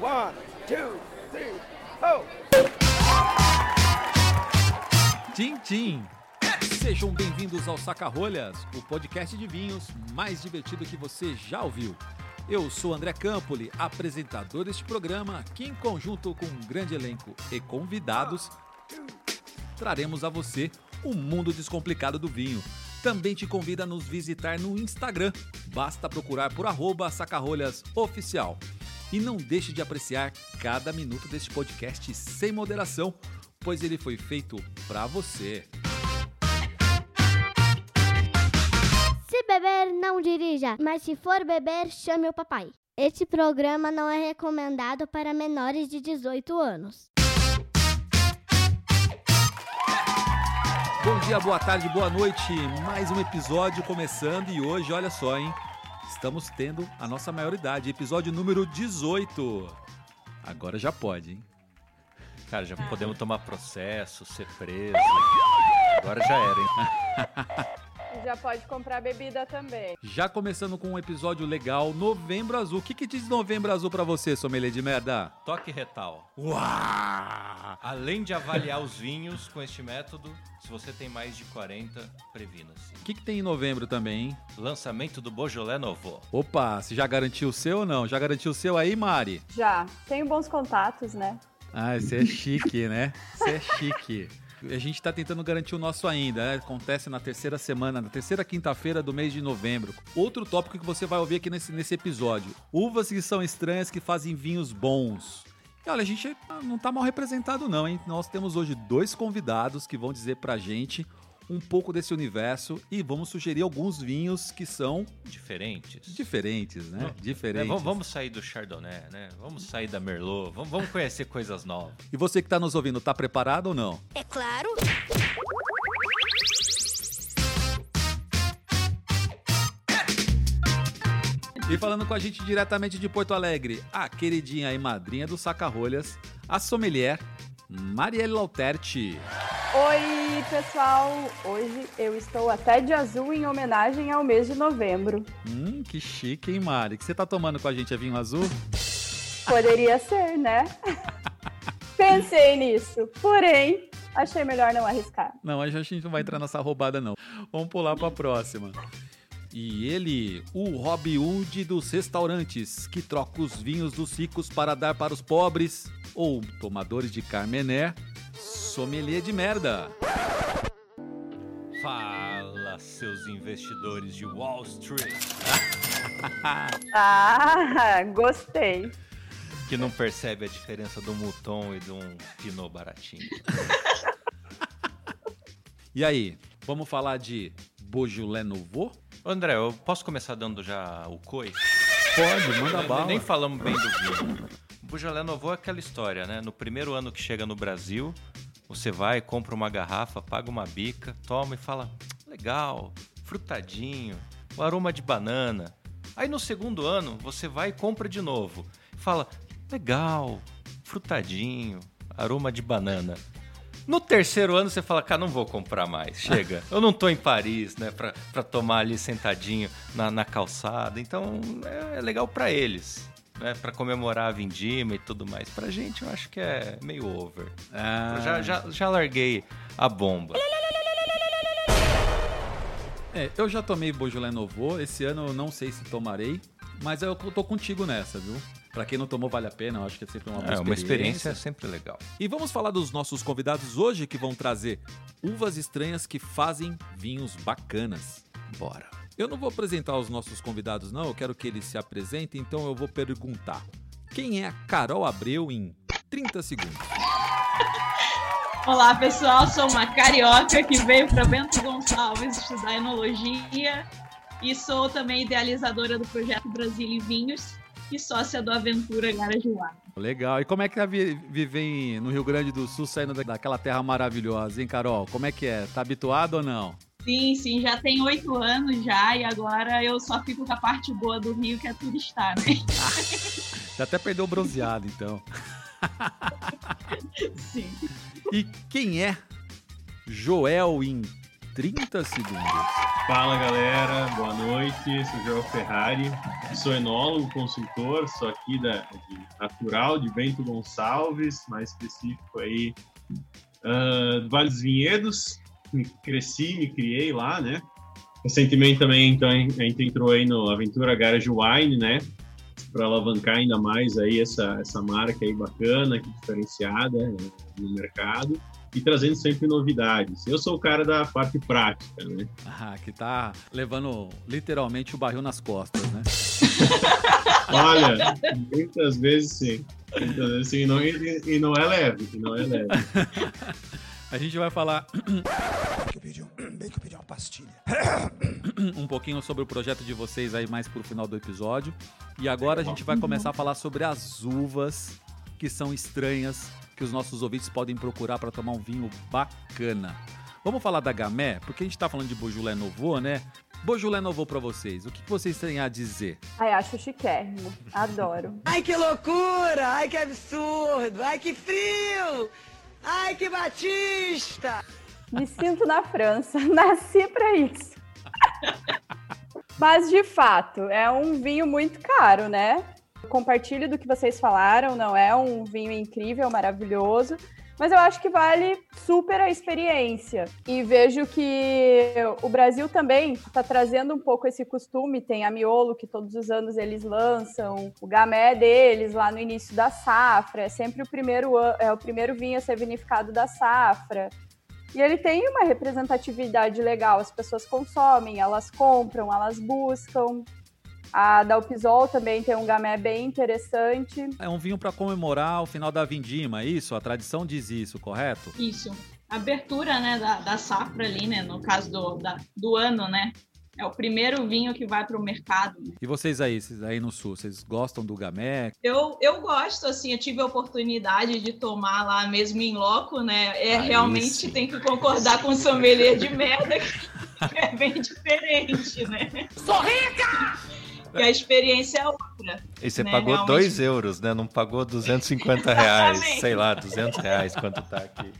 One, two, three! Tim Tim! Sejam bem-vindos ao Saca-Rolhas, o podcast de vinhos mais divertido que você já ouviu. Eu sou André Campoli, apresentador deste programa, que em conjunto com um grande elenco e convidados, traremos a você o mundo descomplicado do vinho. Também te convido a nos visitar no Instagram, basta procurar por arroba sacarrolhas oficial. E não deixe de apreciar cada minuto deste podcast sem moderação, pois ele foi feito para você. Se beber, não dirija, mas se for beber, chame o papai. Este programa não é recomendado para menores de 18 anos. Bom dia, boa tarde, boa noite. Mais um episódio começando e hoje, olha só, hein? Estamos tendo a nossa maioridade, episódio número 18. Agora já pode, hein? Cara, já podemos tomar processo, ser preso. Agora já era, hein? Já pode comprar bebida também. Já começando com um episódio legal, Novembro Azul. O que, que diz Novembro Azul pra você, sommelier de merda? Toque retal. Uau! Além de avaliar os vinhos com este método, se você tem mais de 40, previna-se. O que, que tem em novembro também, hein? Lançamento do Beaujolais Novo. Opa, você já garantiu o seu ou não? Já garantiu o seu aí, Mari? Já. Tenho bons contatos, né? Ah, você é chique, né? Você é chique. A gente está tentando garantir o nosso ainda, né? Acontece na terceira semana, na terceira quinta-feira do mês de novembro. Outro tópico que você vai ouvir aqui nesse, nesse episódio: uvas que são estranhas que fazem vinhos bons. E olha, a gente não tá mal representado, não, hein? Nós temos hoje dois convidados que vão dizer pra gente um pouco desse universo e vamos sugerir alguns vinhos que são Diferentes. diferentes, né? Não, Diferentes. É, vamos, sair do Chardonnay, né? Vamos sair da Merlot. Vamos, vamos conhecer coisas novas. E você que tá nos ouvindo, tá preparado ou não? É claro. E falando com a gente diretamente de Porto Alegre, a queridinha e madrinha do Saca-Rolhas, a sommelier Marielle Lauterti. Oi, pessoal! Hoje eu estou até de azul em homenagem ao mês de novembro. Hum, que chique, hein, Mari? O que você tá tomando com a gente? É vinho azul? Poderia ser, né? Pensei nisso, porém, achei melhor não arriscar. Não, a gente não vai entrar nessa roubada, não. Vamos pular pra próxima. E ele, o Robin Hood dos restaurantes, que troca os vinhos dos ricos para dar para os pobres, ou tomadores de Carmené, sommelier de merda. Fala, seus investidores de Wall Street. Ah, gostei. Que não percebe a diferença do Mouton e de um Pinot baratinho. E aí, vamos falar de Beaujolais Nouveau? André, eu posso começar dando já o coi? Pode, manda bala. Nem falamos bem do vinho. O Beaujolais Nouveau é aquela história, né? No primeiro ano que chega no Brasil, você vai, compra uma garrafa, paga uma bica, toma e fala, legal, frutadinho, o aroma de banana. Aí no segundo ano, você vai e compra de novo. Fala, legal, frutadinho, aroma de banana. No terceiro ano você fala, cara, não vou comprar mais, chega. Eu não tô em Paris, né, pra, pra tomar ali sentadinho na, na calçada. Então é, é legal pra eles, né, pra comemorar a vindima e tudo mais. Pra gente eu acho que é meio over. Ah, Eu já, já, já larguei a bomba. É, eu já tomei Beaujolais Nouveau, esse ano eu não sei se tomarei, mas eu tô contigo nessa, viu? Pra quem não tomou, vale a pena, eu acho que é sempre uma boa É, uma experiência sempre legal. E vamos falar dos nossos convidados hoje que vão trazer uvas estranhas que fazem vinhos bacanas. Bora! Eu não vou apresentar os nossos convidados, não, eu quero que eles se apresentem, então eu vou perguntar: quem é a Carol Abreu em 30 segundos? Olá pessoal, sou uma carioca que veio para Bento Gonçalves estudar enologia e sou também idealizadora do projeto Brasil em Vinhos e sócia do Aventura Garage Wine. Legal. E como é que é vi- viver no Rio Grande do Sul, saindo da- daquela terra maravilhosa, hein, Carol? Como é que é? Tá habituado ou não? Sim, sim, já tem oito anos já e agora eu só fico com a parte boa do Rio que é turistar, né? Já até perdeu o bronzeado, então. Sim. E quem é Joel em 30 segundos. Fala galera, boa noite. Sou João Ferrari, sou enólogo, consultor, sou aqui da de Natural de Bento Gonçalves, mais específico aí uh, do Vale dos Vinhedos. Me cresci, me criei lá, né? Recentemente também então, a gente entrou aí no Aventura Garage Wine, né? Para alavancar ainda mais aí essa, essa marca aí bacana, diferenciada né, no mercado e trazendo sempre novidades. Eu sou o cara da parte prática, né? Ah, que tá levando literalmente o barril nas costas, né? Olha, muitas vezes sim. Muitas vezes sim, e não, e, e não é leve, não é leve. A gente vai falar Bem que eu pedi, um, bem que eu pedi uma pastilha. um pouquinho sobre o projeto de vocês aí mais pro final do episódio. E agora a gente vai começar a falar sobre as uvas que são estranhas que os nossos ouvintes podem procurar para tomar um vinho bacana. Vamos falar da Gamé, porque a gente está falando de Beaujolais Nouveau, né? Beaujolais Nouveau para vocês, o que vocês têm a dizer? Ai, acho chiquérrimo. Adoro. Ai, que loucura! Ai, que absurdo! Ai, que frio! Ai, que batista! Me sinto na França. Nasci para isso. Mas, de fato, é um vinho muito caro, né? Compartilho do que vocês falaram, não é um vinho incrível, maravilhoso, mas eu acho que vale super a experiência. E vejo que o Brasil também está trazendo um pouco esse costume. Tem a Miolo, que todos os anos eles lançam, o Gamé deles lá no início da safra. É sempre o primeiro, é o primeiro vinho a ser vinificado da safra. E ele tem uma representatividade legal. As pessoas consomem, elas compram, elas buscam. A Dalpisol também tem um gamé bem interessante. É um vinho para comemorar o final da vindima, é isso? A tradição diz isso, correto? Isso. Abertura, né, da, da safra ali, né, no caso do, da, do ano, né? É o primeiro vinho que vai para o mercado. Né? E vocês aí, vocês aí no sul, vocês gostam do gamé? Eu, eu gosto, assim, eu tive a oportunidade de tomar lá mesmo em loco, né? É Aí realmente sim. tem que concordar com o sommelier de merda, que é bem diferente, né? Sou rica! E a experiência é outra. E você né, pagou realmente. 2 euros, né? Não pagou 250 reais, sei lá, 200 reais quanto tá aqui.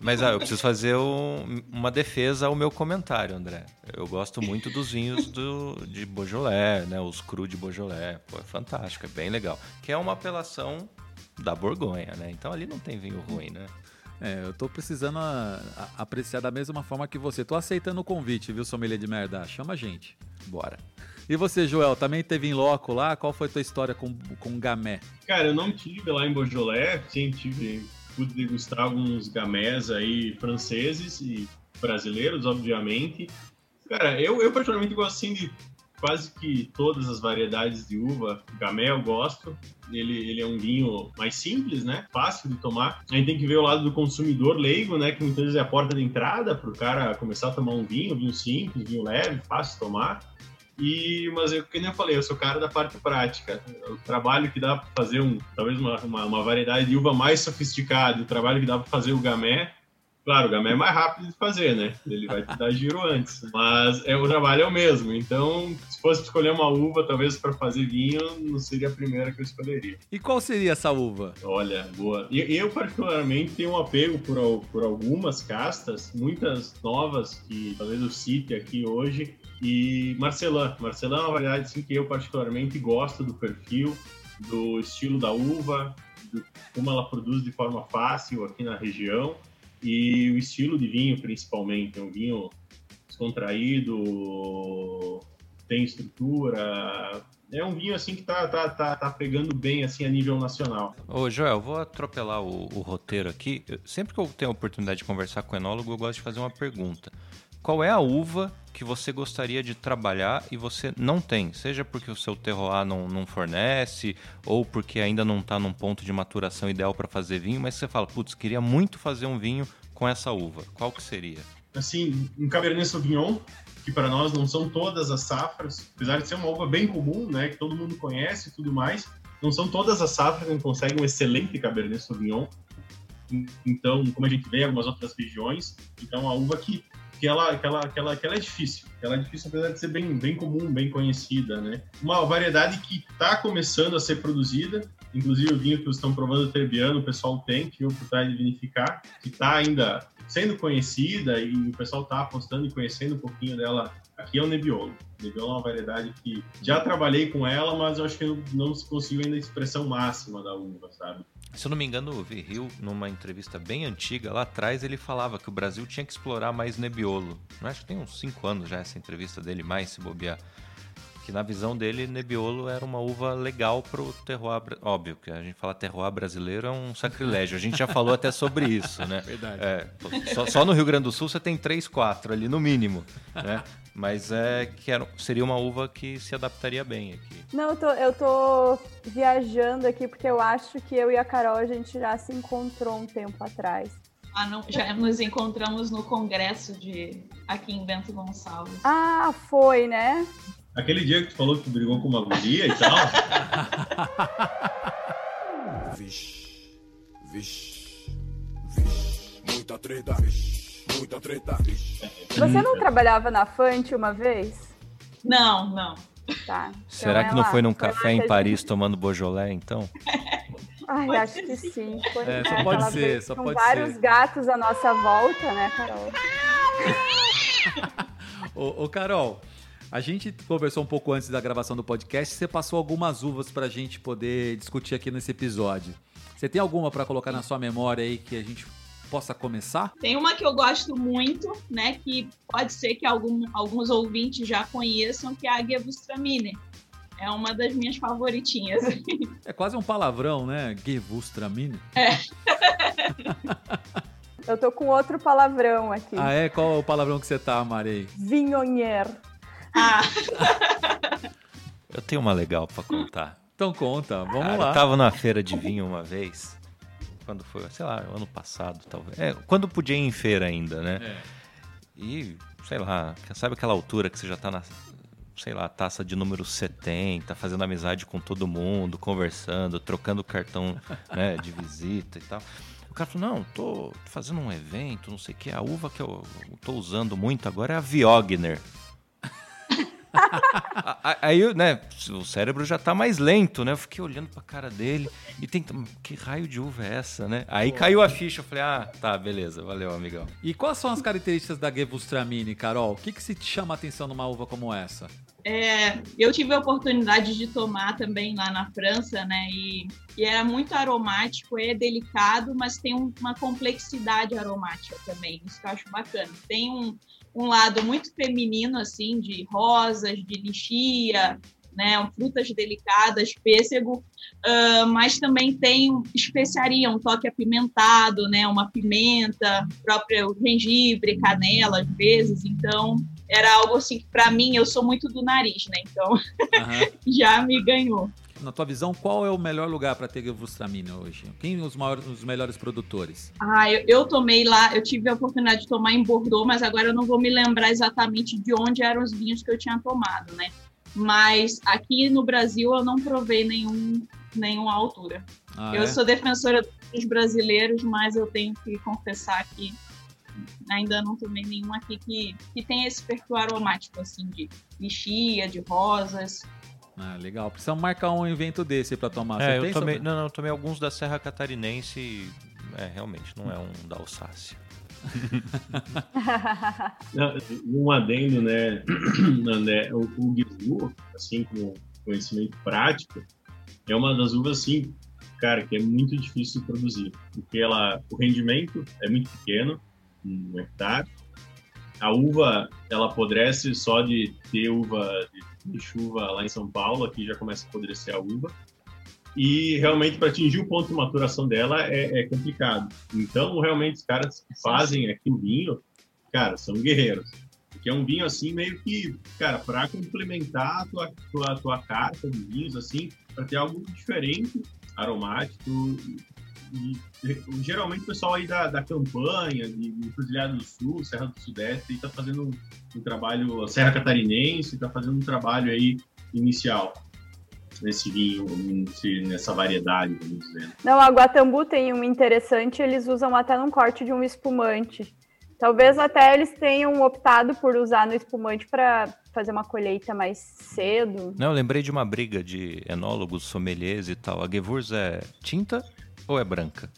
Mas ah, eu preciso fazer um- uma defesa ao meu comentário, André. Eu gosto muito dos vinhos do, de Beaujolais, né? Os cru de Beaujolais. Pô, é fantástico, é bem legal. Que é uma apelação da Borgonha, né? Então ali não tem vinho ruim, né? É, eu tô precisando a- a- apreciar da mesma forma que você. Tô aceitando o convite, viu, sommelier de merda? Chama a gente. Bora. E você, Joel, também teve em loco lá? Qual foi a tua história com, com gamé? Cara, eu não tive lá em Beaujolais, sim, tive, pude degustar alguns gamés aí franceses e brasileiros, obviamente. Cara, eu, eu particularmente gosto assim de quase que todas as variedades de uva. Gamé eu gosto. Ele, ele é um vinho mais simples, né? Fácil de tomar. A gente tem que ver o lado do consumidor leigo, né? Que muitas vezes é a porta de entrada para o cara começar a tomar um vinho, vinho simples, vinho leve, fácil de tomar. E, mas eu, como eu falei, eu sou cara da parte prática. O trabalho que dá para fazer um, talvez uma, uma, uma variedade de uva mais sofisticada, o trabalho que dá para fazer o gamé. Claro, o gamé é mais rápido de fazer, né? Ele vai te dar giro antes. Mas é, o trabalho é o mesmo. Então, se fosse escolher uma uva, talvez para fazer vinho, não seria a primeira que eu escolheria. E qual seria essa uva? Olha, boa. E eu, particularmente, tenho um apego por, por algumas castas, muitas novas, que talvez eu cite aqui hoje. E Marcelã. Marcelã é uma variedade assim, que eu, particularmente, gosto do perfil, do estilo da uva, do, como ela produz de forma fácil aqui na região. E o estilo de vinho, principalmente. É um vinho descontraído, tem estrutura. É um vinho assim que tá, tá, tá, tá pegando bem assim a nível nacional. Ô, Joel, vou atropelar o, o roteiro aqui. Sempre que eu tenho a oportunidade de conversar com o enólogo, eu gosto de fazer uma pergunta. Qual é a uva que você gostaria de trabalhar e você não tem? Seja porque o seu terroir não, não fornece, ou porque ainda não está num ponto de maturação ideal para fazer vinho, mas você fala, putz, queria muito fazer um vinho com essa uva. Qual que seria? Assim, um Cabernet Sauvignon, que para nós não são todas as safras, apesar de ser uma uva bem comum, né, que todo mundo conhece e tudo mais, não são todas as safras que conseguem um excelente Cabernet Sauvignon. Então, como a gente vê em algumas outras regiões, então a uva que que ela, que ela, que ela, que ela é difícil. Ela é difícil, apesar de ser bem, bem comum, bem conhecida, né? Uma variedade que está começando a ser produzida, Inclusive o vinho que estão provando o Trebbiano, o pessoal tem que ir por trás de vinificar, que está ainda sendo conhecida e o pessoal está apostando e conhecendo um pouquinho dela. Aqui é o Nebbiolo. Nebbiolo é uma variedade que já trabalhei com ela, mas eu acho que eu não se conseguiu ainda a expressão máxima da uva, sabe? Se eu não me engano, o Virril, numa entrevista bem antiga, lá atrás, ele falava que o Brasil tinha que explorar mais Nebbiolo. Acho que tem uns 5 anos já essa entrevista dele, mais se bobear. Que na visão dele, Nebbiolo era uma uva legal pro terroir. bra- Óbvio que a gente fala terroir brasileiro é um sacrilégio. A gente já falou até sobre isso, né? Verdade. É, só, só no Rio Grande do Sul você tem 3, 4 ali no mínimo, né? Mas é que era- seria uma uva que se adaptaria bem aqui. Não, eu tô, eu tô viajando aqui porque eu acho que eu e a Carol a gente já se encontrou um tempo atrás. Ah, não, já nos encontramos no congresso de aqui em Bento Gonçalves. Ah, foi, né? Aquele dia que tu falou que tu brigou com uma guria e tal, Vixe, vixe, vixe, muita treta, vixe, muita treta. Você não trabalhava na Fante uma vez? Não, não. Tá. Será então que é não lá. foi num Foi café que em a Paris gente- tomando Beaujolais, então? Ai, Pode acho ser que sim. sim. Foi, É, só né, pode ser, só com pode vários ser. gatos à nossa volta, né, Carol? Ô, ô, Carol, a gente conversou um pouco antes da gravação do podcast. Você passou algumas uvas pra gente poder discutir aqui nesse episódio. Você tem alguma pra colocar na sua memória aí que a gente possa começar? Tem uma que eu gosto muito, né? Que pode ser que algum- alguns ouvintes já conheçam, que é a Águia Bustramine. É uma das minhas favoritinhas. É quase um palavrão, né? Gewürztraminer. Eu tô com outro palavrão aqui. Ah, é? Qual é o palavrão que você tá, Marei? Vinhonher. Ah, Eu tenho uma legal pra contar. Então conta, vamos Cara, lá. Eu tava na feira de vinho uma vez. Quando foi? Sei lá, ano passado, talvez. É, quando podia ir em feira ainda, né? É. E, sei lá, sabe aquela altura que você já tá na, sei lá, taça de número 70, fazendo amizade com todo mundo, conversando, trocando cartão né, de visita e tal. O cara falou, não, tô fazendo um evento, não sei o que, a uva que eu tô usando muito agora é a Viogner. Aí, eu, né, o cérebro já tá mais lento, né? Eu fiquei olhando pra cara dele e tentando, que raio de uva é essa, né? Aí caiu a ficha, eu falei, ah, tá, beleza, valeu, amigão. E quais são as características da Gewürztraminer, Carol? O que, que se te chama a atenção numa uva como essa? é, eu tive a oportunidade de tomar também lá na França, né? E, e era muito aromático, é delicado, mas tem um- uma complexidade aromática também. Isso que eu acho bacana. Tem um, um lado muito feminino, assim, de rosas, de lixia, né? Frutas delicadas, pêssego, ah, mas também tem especiaria, um toque apimentado, né? Uma pimenta, próprio gengibre, canela, às vezes. Então, era algo assim que, para mim, eu sou muito do nariz, né? Então, Aham. já me ganhou. Na tua visão, qual é o melhor lugar para ter Gewürztraminer hoje? Quem os, maiores, os melhores produtores? Ah, eu, eu tomei lá, eu tive a oportunidade de tomar em Bordeaux, mas agora eu não vou me lembrar exatamente de onde eram os vinhos que eu tinha tomado, né? Mas aqui no Brasil eu não provei nenhum, nenhuma altura. Ah, eu é? sou defensora dos brasileiros, mas eu tenho que confessar que ainda não tomei nenhum aqui que, que tenha esse perfil aromático, assim, de lixia, de rosas. Ah, legal. Precisamos marcar um evento desse para tomar. Você É, eu tem tomei, sobre- não, não, eu tomei alguns da Serra Catarinense e, é, realmente, não é um da Alsácia. Um adendo, né, André, o, o Guizu, assim, com conhecimento prático, é uma das uvas, assim, cara, que é muito difícil de produzir, porque ela, o rendimento é muito pequeno, um hectare, a uva, ela apodrece só de ter uva de, de chuva lá em São Paulo, aqui já começa a apodrecer a uva, e realmente para atingir o ponto de maturação dela é, é complicado. Então, realmente, os caras que fazem aqui o vinho, cara, são guerreiros. Porque é um vinho assim, meio que, cara, para complementar a tua, tua, tua carta de vinhos, assim, para ter algo diferente, aromático. E, geralmente o pessoal aí da, da campanha, de, de Cruzilhada do Sul, Serra do Sudeste, está fazendo um, um trabalho, Serra Catarinense, está fazendo um trabalho aí inicial nesse vinho, nessa variedade, vamos dizer. Não, a Guatambu tem um interessante, eles usam até num corte de um espumante. Talvez até eles tenham optado por usar no espumante para fazer uma colheita mais cedo. Não, eu lembrei de uma briga de enólogos, sommeliers e tal. A Gewurz é tinta ou é branca?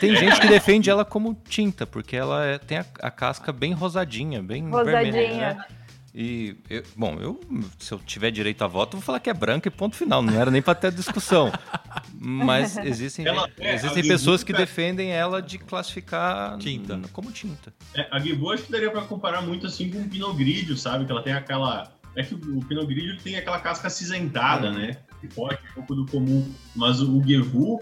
Tem gente que defende ela como tinta, porque ela é- tem a, a casca bem rosadinha, bem Rosadinha. vermelha. né? E, eu- bom, eu, se eu tiver direito a voto, eu vou falar que é branca e ponto final. Não era nem para ter discussão. Mas existem, Ela- é, existem pessoas que é- defendem ela de classificar Tinta. como tinta. É, a Gibu acho que daria pra comparar muito assim com o Pinot Grigio, sabe? Que ela tem aquela. É que o Pinot Grigio tem aquela casca acinzentada, né? Que pode um pouco do comum. Mas o, o Gevu,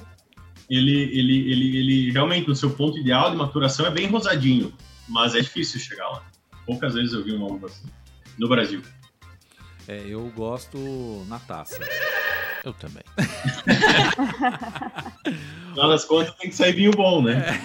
ele, ele, ele, ele realmente, no seu ponto ideal de maturação, é bem rosadinho. Mas é difícil chegar lá. Poucas vezes eu vi uma uva assim. No Brasil. É, eu gosto na taça. Eu também. Afinal das contas, tem que sair vinho bom, né?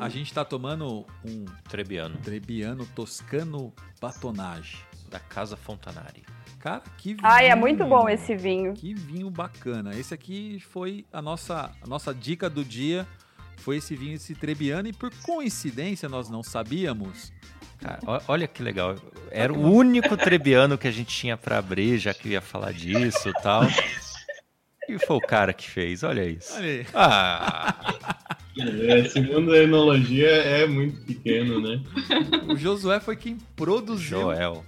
A gente tá tomando um Trebiano, Trebbiano Toscano Batonage. da Casa Fontanari. Cara, que vinho. Ai, é muito bom esse vinho. Que vinho bacana. Esse aqui foi a nossa, a nossa dica do dia. Foi esse vinho, esse Trebbiano. E por coincidência, nós não sabíamos. Cara, olha que legal. Era o único trebiano que a gente tinha pra abrir, já que ia falar disso e tal. E foi o cara que fez, olha isso. Olha aí. Ah, Esse mundo da enologia é muito pequeno, né? O Josué foi quem produziu. Joel.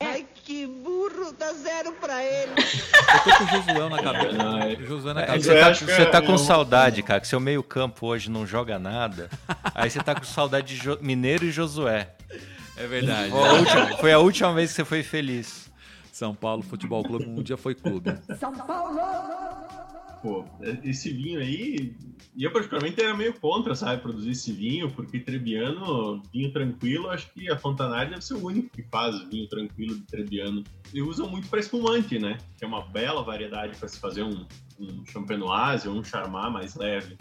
Ai, que burro, dá zero pra ele. Eu tô com o Josué na cabeça. Não, é- O Josué na É, cabeça. você, tá, você tá é- com é saudade, cara, que seu meio campo hoje não joga nada. Aí você tá com saudade de Jo- Mineiro e Josué. É verdade. Foi a, última, foi a última vez que você foi feliz. São Paulo Futebol Clube um dia foi clube. Pô, esse vinho aí, e eu particularmente era meio contra, sabe, produzir esse vinho, porque Trebbiano, vinho tranquilo, acho que a Fontanari deve ser o único que faz vinho tranquilo de Trebbiano. E usam muito para espumante, né? Que é uma bela variedade para se fazer um, um champenoise ou um charmat mais leve.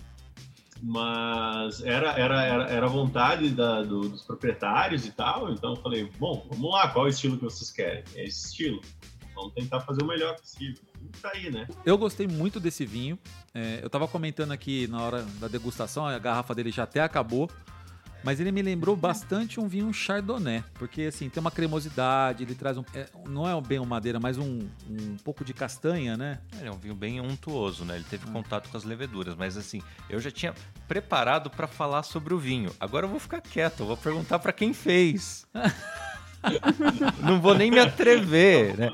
Mas era, era, era, era vontade da- do- dos proprietários e tal, então eu falei, bom, vamos lá, qual é o estilo que vocês querem? É esse estilo. Vamos tentar fazer o melhor possível. E tá aí, né? Eu gostei muito desse vinho. É, eu tava comentando aqui na hora da degustação, a garrafa dele já até acabou. Mas ele me lembrou bastante um vinho chardonnay. Porque, assim, tem uma cremosidade, ele traz um... é, não é bem uma madeira, mas um, um pouco de castanha, né? Ele é um vinho bem untuoso, né? Ele teve contato com as leveduras, mas assim, eu já tinha preparado pra falar sobre o vinho. Agora eu vou ficar quieto, eu vou perguntar pra quem fez. Não vou nem me atrever, né?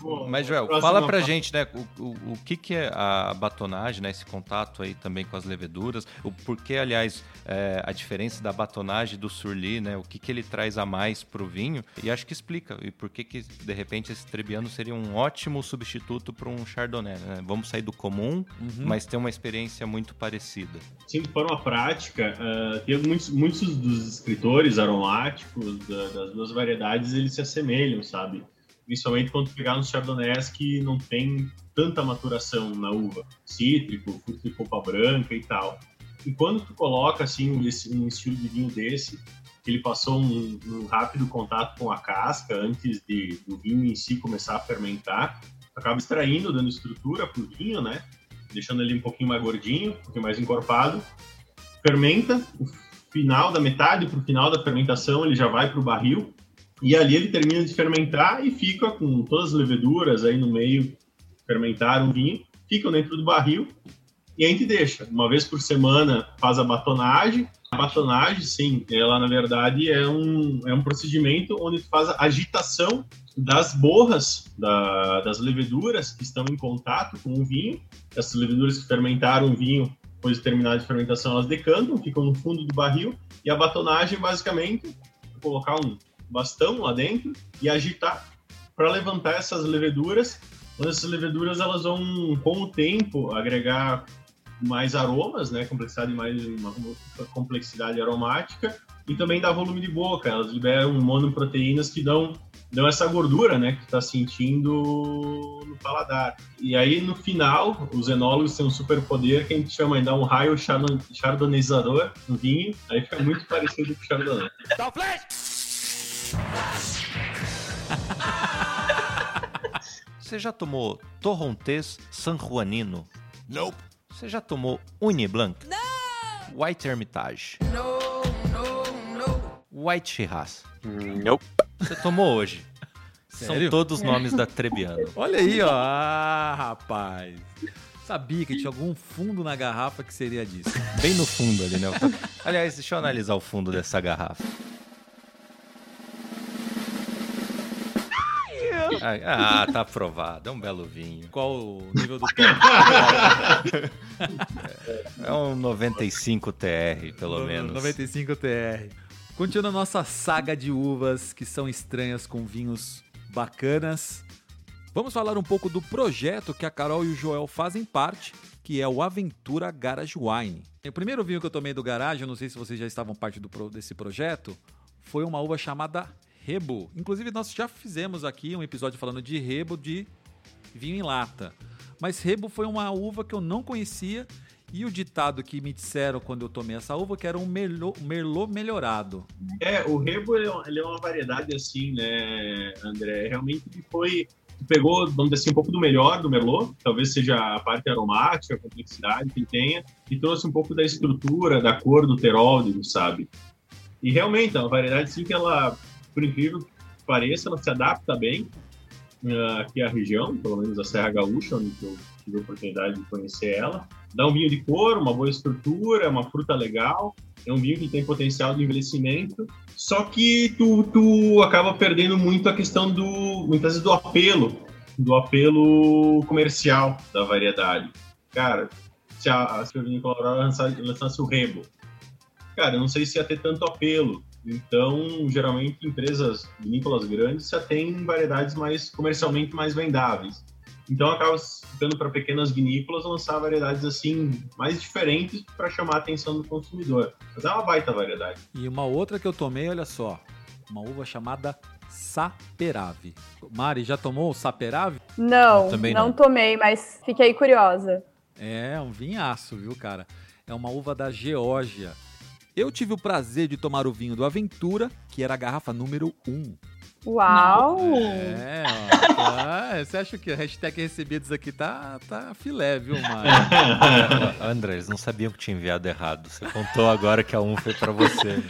Bom, Mas, Joel, próxima fala pra gente, né, o, o, o que, que é a batonagem, né, esse contato aí também com as leveduras, o porquê, aliás, é, a diferença da batonagem do surli, né, o que, que ele traz a mais pro vinho, e acho que explica, e por que que, de repente, esse Trebbiano seria um ótimo substituto para um Chardonnay, né? Vamos sair do comum, Uhum. mas ter uma experiência muito parecida. Sim, de forma prática, ah, tem muitos, muitos dos escritores aromáticos da- das duas variedades, eles se assemelham, sabe? Principalmente quando pegar uns chardonnays que não tem tanta maturação na uva, cítrico, fruto de polpa branca e tal. E quando tu coloca, assim, um estilo de vinho desse, ele passou um, um rápido contato com a casca antes de, do vinho em si começar a fermentar, acaba extraindo, dando estrutura pro vinho, né? Deixando ele um pouquinho mais gordinho, um pouquinho mais encorpado. Fermenta, o final da metade pro final da fermentação ele já vai pro barril. E ali ele termina de fermentar e fica com todas as leveduras aí no meio, fermentaram o vinho, ficam dentro do barril e a gente deixa. Uma vez por semana faz a batonagem. A batonagem, sim, ela na verdade é um, é um procedimento onde faz a agitação das borras da- das leveduras que estão em contato com o vinho. Essas leveduras que fermentaram o vinho, depois de terminar de fermentação, elas decantam, ficam no fundo do barril. E a batonagem, basicamente, é colocar um bastão lá dentro e agitar para levantar essas leveduras. Quando essas leveduras elas vão, com o tempo, agregar mais aromas, né, complexidade mais uma complexidade aromática e também dá volume de boca. Elas liberam monoproteínas que dão dão essa gordura, né, que tu tá sentindo no paladar. E aí no final, os enólogos têm um super poder que a gente chama de dar um raio chardon- chardonnayzador no vinho, aí fica muito parecido com o chardonnay. Você já tomou Torrontés San Juanino? Nope. Você já tomou Uniblanc? Não! White Hermitage? White Shiraz? Nope. Você tomou hoje. Sério? São todos nomes da Trebiano. Olha aí, ó. Ah, rapaz. Sabia que tinha algum fundo na garrafa que seria disso. Bem no fundo ali, né? Aliás, deixa eu analisar o fundo dessa garrafa. Ah, tá aprovado. É um belo vinho. Qual o nível do tom? É um 95 TR, pelo menos. 95 TR. Continuando a nossa saga de uvas que são estranhas com vinhos bacanas. Vamos falar um pouco do projeto que a Carol e o Joel fazem parte, que é o Aventura Garage Wine. O primeiro vinho que eu tomei do garagem, eu não sei se vocês já estavam parte do desse projeto, foi uma uva chamada Rebo. Inclusive, nós já fizemos aqui um episódio falando de Rebo de vinho em lata. Mas Rebo foi uma uva que eu não conhecia e o ditado que me disseram quando eu tomei essa uva que era um merlot, merlot melhorado. É, o Rebo é uma- ele é uma variedade assim, né, André? Realmente ele foi. Pegou, vamos dizer assim, um pouco do melhor do Merlot, talvez seja a parte aromática, a complexidade que tenha, e trouxe um pouco da estrutura, da cor do terólido, sabe? E realmente é uma variedade assim que ela, por incrível que pareça, ela se adapta bem ah, aqui à região, pelo menos a Serra Gaúcha, onde eu tive a oportunidade de conhecer ela. Dá um vinho de cor, uma boa estrutura, uma fruta legal, é um vinho que tem potencial de envelhecimento, só que tu, tu acaba perdendo muito a questão do, muitas vezes, do apelo, do apelo comercial da variedade. Cara, se a, se a Vinícola lançasse o Rebo, cara, eu não sei se ia ter tanto apelo. Então, geralmente, empresas vinícolas grandes já têm variedades mais comercialmente mais vendáveis. Então, acaba ficando para pequenas vinícolas lançar variedades assim mais diferentes para chamar a atenção do consumidor. Mas é uma baita variedade. E uma outra que eu tomei, olha só, uma uva chamada Saperave. Mari, já tomou o Saperave? Não, não não. tomei, mas fiquei curiosa. É um vinhaço, viu, cara? É uma uva da Geórgia. Eu tive o prazer de tomar o vinho do Aventura, que era a garrafa número 1. Uau! É, ó, tá, você acha que a hashtag recebidos aqui tá, tá filé, viu, Mari? André, eles não sabiam que tinha enviado errado. Você contou agora que a um foi pra você.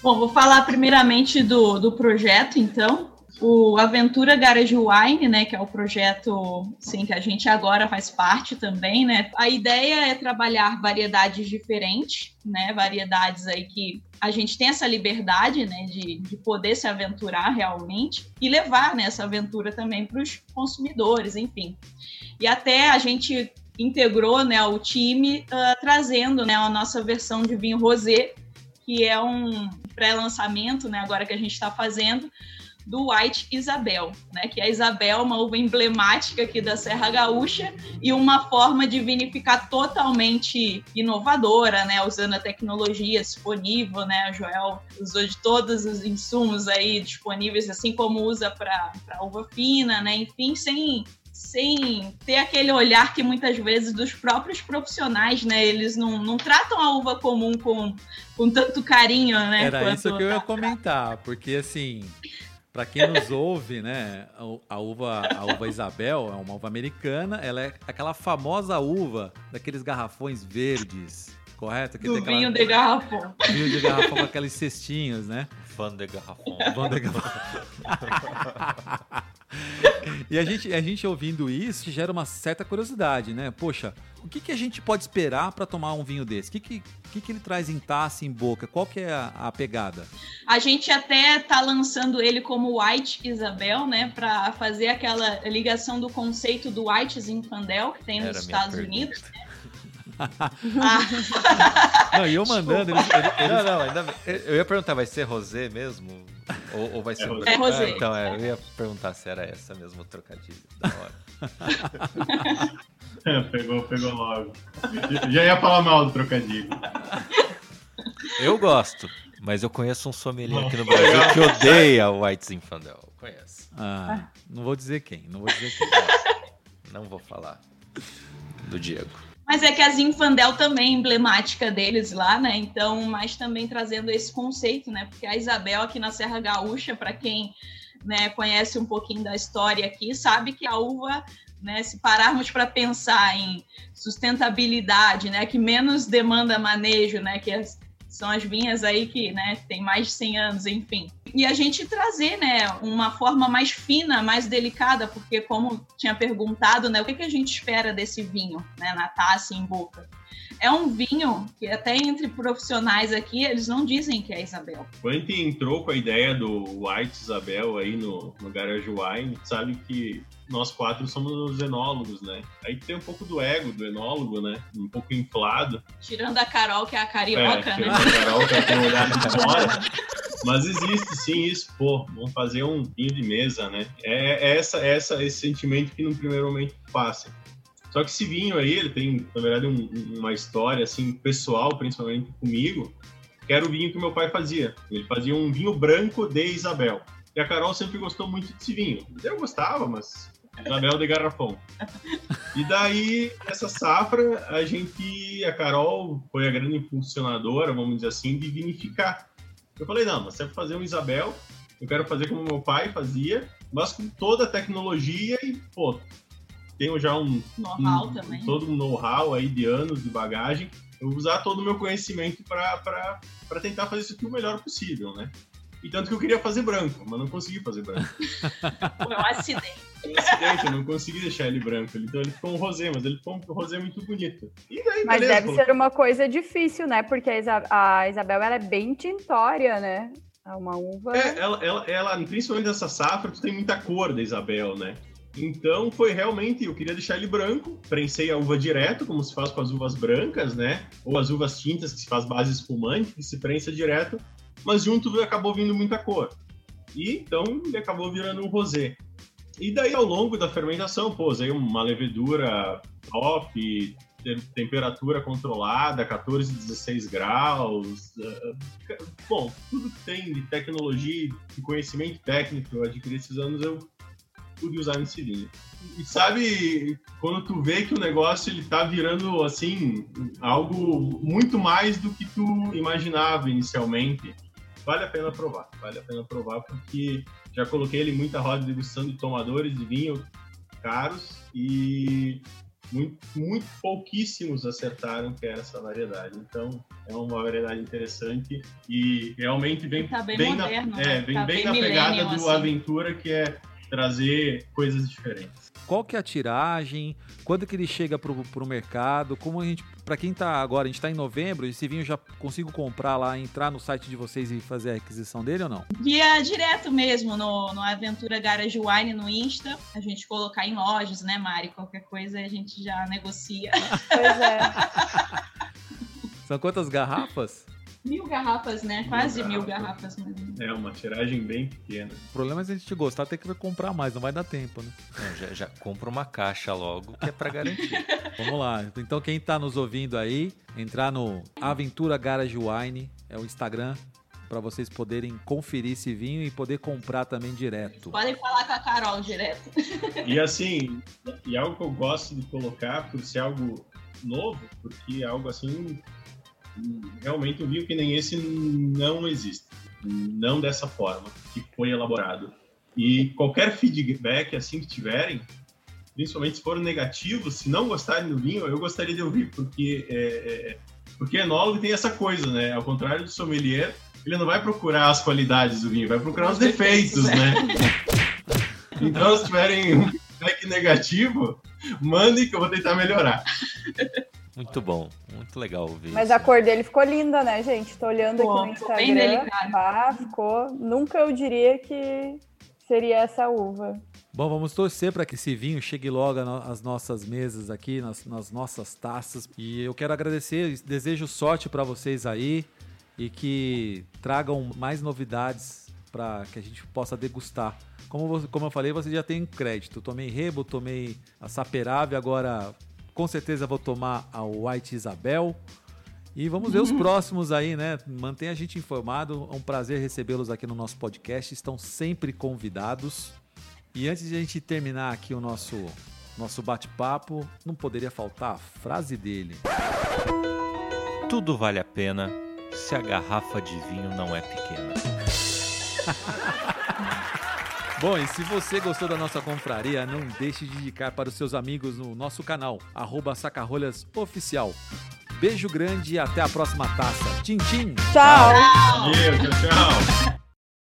Bom, vou falar primeiramente do, do projeto, então. O Aventura Garage Wine, né, que é o projeto sim, que a gente agora faz parte também, né? A ideia é trabalhar variedades diferentes, né? Variedades aí que a gente tem essa liberdade, né, de, de poder se aventurar realmente e levar né, essa aventura também para os consumidores, enfim. E até a gente integrou, né, o time ah, trazendo, né, a nossa versão de vinho rosé, que é um pré-lançamento, né, agora que a gente está fazendo, do White Isabel, né, que a Isabel é uma uva emblemática aqui da Serra Gaúcha e uma forma de vinificar totalmente inovadora, né, usando a tecnologia disponível, né, a Joel? Usou de todos os insumos aí disponíveis, assim como usa para uva fina, né, enfim, sem sem ter aquele olhar que muitas vezes dos próprios profissionais, né, eles não, não tratam a uva comum com, com tanto carinho, né, Era quanto isso que eu ia comentar, porque assim, pra quem nos ouve, né, a- a uva, a uva Isabel é uma uva americana, ela é aquela famosa uva daqueles garrafões verdes, correto? Que do tem aquela- vinho de garrafão. vinho de garrafão com aqueles cestinhos, né? Fã de garrafão. Vão de garrafão. E a gente, a gente ouvindo isso gera uma certa curiosidade, né? Poxa, o que, que a gente pode esperar pra tomar um vinho desse? O que, que, que, que ele traz em taça, em boca? Qual que é a, a pegada? A gente até tá lançando ele como White Isabel, né, para fazer aquela ligação do conceito do White Zinfandel que tem nos Era minha Estados pergunta. Unidos. Ah, Não, e eu mandando, eles, eles- eles- Não, não, ainda bem. Eu ia perguntar, vai ser rosé mesmo? Ou, ou vai ser... rosé. É rosé. Ah, então, é, eu ia perguntar se era essa mesmo o trocadilho. Da hora. pegou, pegou logo. Já ia falar mal do trocadilho. Eu gosto, mas eu conheço um sommelier aqui no Brasil que odeia o White Zinfandel. Eu conheço. Ah, não vou dizer quem, não vou dizer quem. Não vou falar do Diego. Mas é que a Zinfandel também é emblemática deles lá, né? Então, mas também trazendo esse conceito, né? Porque a Isabel aqui na Serra Gaúcha, para quem né, conhece um pouquinho da história aqui, sabe que a uva, né, se pararmos para pensar em sustentabilidade, né, que menos demanda manejo, né, que são as vinhas aí que, né, tem mais de 100 anos, enfim. E a gente trazer, né, uma forma mais fina, mais delicada, porque como tinha perguntado, né, o que, que a gente espera desse vinho, né, na taça em boca. É um vinho que até entre profissionais aqui, eles não dizem que é Isabel. Quando a gente entrou com a ideia do White Isabel aí no, no Garage Wine, sabe que nós quatro somos enólogos, né? Aí tem um pouco do ego do enólogo, né? Um pouco inflado. Tirando a Carol, que é a carioca, é, né? tirando a Carol, que tem um olhar de fora. Mas existe sim isso, pô, vamos fazer um vinho de mesa, né? É, é essa, essa, esse sentimento que no primeiro momento passa. Só que esse vinho aí, ele tem, na verdade, um, uma história, assim, pessoal, principalmente comigo, que era o vinho que meu pai fazia. Ele fazia um vinho branco de Isabel. E a Carol sempre gostou muito desse vinho. Eu gostava, mas Isabel de garrafão. E daí, essa safra, a gente, a Carol foi a grande impulsionadora, vamos dizer assim, de vinificar. Eu falei, não, mas você vai fazer um Isabel, eu quero fazer como meu pai fazia, mas com toda a tecnologia e, pô, tenho já um... Know-how um, também. Todo um know-how aí de anos de bagagem. Eu vou usar todo o meu conhecimento para tentar fazer isso aqui o melhor possível, né? E tanto que eu queria fazer branco, mas não consegui fazer branco. Foi um acidente. Foi um acidente, eu não consegui deixar ele branco. Então ele ficou um rosé, mas ele ficou um rosé muito bonito. E daí, Mas beleza, deve coloquei- ser uma coisa difícil, né? Porque a Isabel ela é bem tintória, né? É uma uva. É, ela, ela, ela, principalmente nessa safra, tu tem muita cor da Isabel, né? Então foi realmente, eu queria deixar ele branco, prensei a uva direto, como se faz com as uvas brancas, né? Ou as uvas tintas, que se faz base espumante, que se prensa direto, mas junto acabou vindo muita cor. E então ele acabou virando um rosé. E daí ao longo da fermentação, pô, usei uma levedura top, te- temperatura controlada, 14, 16 graus. eh, bom, tudo que tem de tecnologia e conhecimento técnico eu adquiri esses anos, eu pude usar nesse vinho. E sabe, quando tu vê que o negócio ele tá virando, assim, algo muito mais do que tu imaginava inicialmente, vale a pena provar. Vale a pena provar porque já coloquei ele muita roda de degustação de tomadores de vinho caros e muito, muito pouquíssimos acertaram que era essa variedade. Então, é uma variedade interessante e realmente vem Tá bem bem moderno, na, né? é, vem Tá bem bem na pegada do assim. aventura que é trazer coisas diferentes. Qual que é a tiragem? Quando que ele chega pro, pro mercado? Como a gente, para quem tá agora, a gente tá em novembro, esse vinho já consigo comprar lá, entrar no site de vocês e fazer a aquisição dele ou não? Via direto mesmo no, no Aventura Garage Wine no Insta. A gente colocar em lojas, né, Mari? Qualquer coisa a gente já negocia. Pois é. São quantas garrafas? Mil garrafas, né? Quase Mil mil garrafas. garrafas mesmo. É uma tiragem bem pequena. O problema é se a gente gostar, tem que comprar mais, não vai dar tempo, né? Não, já, já compra uma caixa logo, que é pra garantir. Vamos lá. Então quem tá nos ouvindo aí, entrar no Aventura Garage Wine, é o Instagram, para vocês poderem conferir esse vinho e poder comprar também direto. Podem falar com a Carol direto. E assim, e algo que eu gosto de colocar por ser algo novo, porque é algo assim, realmente um vinho que nem esse não existe. Não dessa forma que foi elaborado. E qualquer feedback assim que tiverem, principalmente se for negativo, se não gostarem do vinho, eu gostaria de ouvir, porque é, é, porque enólogo tem essa coisa, né? Ao contrário do sommelier, ele não vai procurar as qualidades do vinho, vai procurar os defeitos, né? Então, se tiverem um feedback negativo, mandem que eu vou tentar melhorar. Muito bom, muito legal ouvir Mas isso. a cor dele ficou linda, né, gente? Tô olhando Ficou, aqui no ficou bem Instagram. delicado. Ah, ficou. Nunca eu diria que seria essa uva. Bom, vamos torcer para que esse vinho chegue logo às nossas mesas aqui, nas, nas nossas taças. E eu quero agradecer, desejo sorte para vocês aí e que tragam mais novidades para que a gente possa degustar. Como, como eu falei, você já tem crédito. Tomei Rebo, tomei a Saperave, agora com certeza vou tomar a White Isabel. E vamos ver os próximos aí, né? Mantenha a gente informado. É um prazer recebê-los aqui no nosso podcast. Estão sempre convidados. E antes de a gente terminar aqui o nosso, nosso bate-papo, não poderia faltar a frase dele. Tudo vale a pena se a garrafa de vinho não é pequena. Bom, e se você gostou da nossa confraria, não deixe de indicar para os seus amigos no nosso canal, arroba Sacarrolhas Oficial. Beijo grande e até a próxima taça. Tchim, tchim. Tchau. Tchau, tchau.